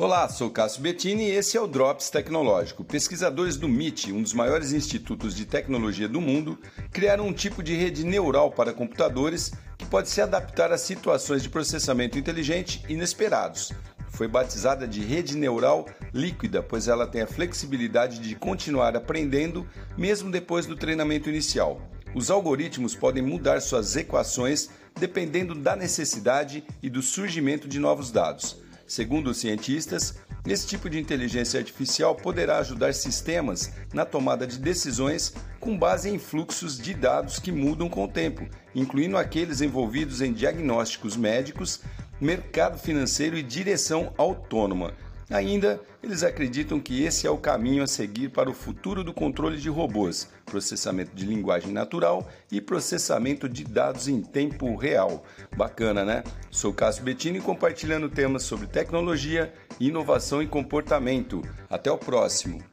Olá, sou Cássio Bettini e esse é o Drops Tecnológico. Pesquisadores do MIT, um dos maiores institutos de tecnologia do mundo, criaram um tipo de rede neural para computadores que pode se adaptar a situações de processamento inteligente inesperados. Foi batizada de rede neural líquida, pois ela tem a flexibilidade de continuar aprendendo mesmo depois do treinamento inicial. Os algoritmos podem mudar suas equações dependendo da necessidade e do surgimento de novos dados. Segundo os cientistas, esse tipo de inteligência artificial poderá ajudar sistemas na tomada de decisões com base em fluxos de dados que mudam com o tempo, incluindo aqueles envolvidos em diagnósticos médicos, mercado financeiro e direção autônoma, Ainda, eles acreditam que esse é o caminho a seguir para o futuro do controle de robôs, processamento de linguagem natural e processamento de dados em tempo real. Bacana, né? Sou Cássio Bettini compartilhando temas sobre tecnologia, inovação e comportamento. Até o próximo!